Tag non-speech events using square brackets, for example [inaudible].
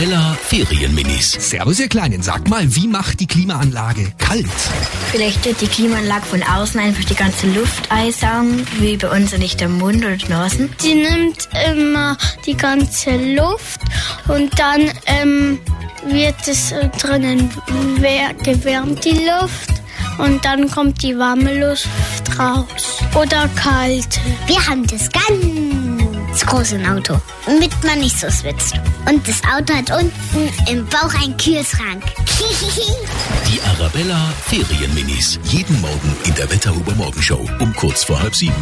Arabella Ferienminis. Servus ihr Kleinen, sag mal, wie macht die Klimaanlage kalt? Vielleicht wird die Klimaanlage von außen einfach die ganze Luft einsaugen, wie bei uns nicht der Mund oder die Nasen. Die nimmt immer die ganze Luft und dann ähm, wird es äh, drinnen gewärmt, die Luft. Und dann kommt die warme Luft raus. Oder kalte. Wir haben das ganz große Auto, damit man nicht so schwitzt. Und das Auto hat unten im Bauch einen Kühlschrank. [laughs] Die Arabella Ferienminis. Jeden Morgen in der Wetterhuber Morgenshow um kurz vor halb sieben.